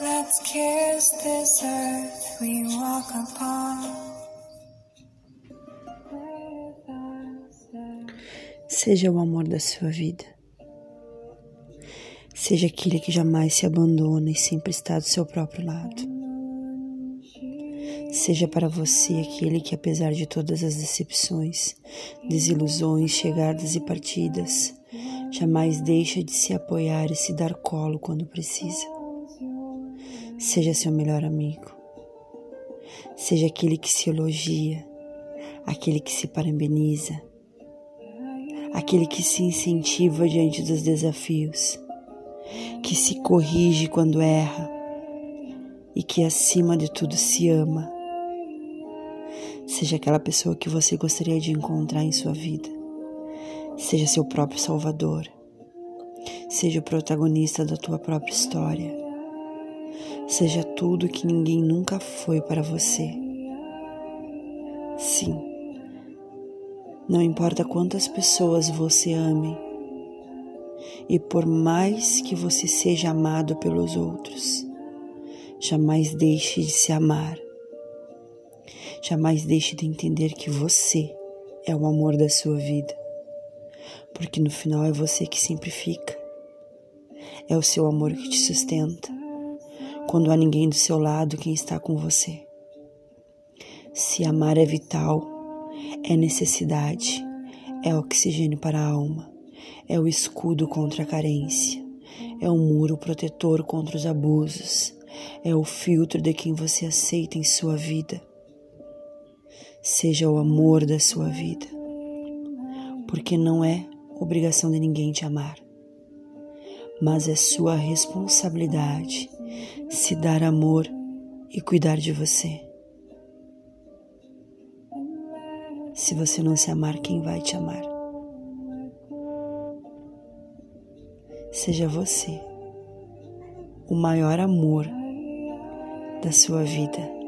Let's kiss this earth we walk upon. Seja o amor da sua vida. Seja aquele que jamais se abandona e sempre está do seu próprio lado. Seja para você aquele que, apesar de todas as decepções, desilusões, chegadas e partidas, jamais deixa de se apoiar e se dar colo quando precisa. Seja seu melhor amigo. Seja aquele que se elogia, aquele que se parabeniza, aquele que se incentiva diante dos desafios, que se corrige quando erra e que acima de tudo se ama. Seja aquela pessoa que você gostaria de encontrar em sua vida. Seja seu próprio salvador. Seja o protagonista da tua própria história. Seja tudo que ninguém nunca foi para você. Sim. Não importa quantas pessoas você ame, e por mais que você seja amado pelos outros, jamais deixe de se amar. Jamais deixe de entender que você é o amor da sua vida, porque no final é você que sempre fica. É o seu amor que te sustenta, quando há ninguém do seu lado quem está com você. Se amar é vital, é necessidade, é oxigênio para a alma, é o escudo contra a carência, é o muro protetor contra os abusos, é o filtro de quem você aceita em sua vida seja o amor da sua vida, porque não é obrigação de ninguém te amar, mas é sua responsabilidade se dar amor e cuidar de você. Se você não se amar, quem vai te amar? Seja você o maior amor da sua vida.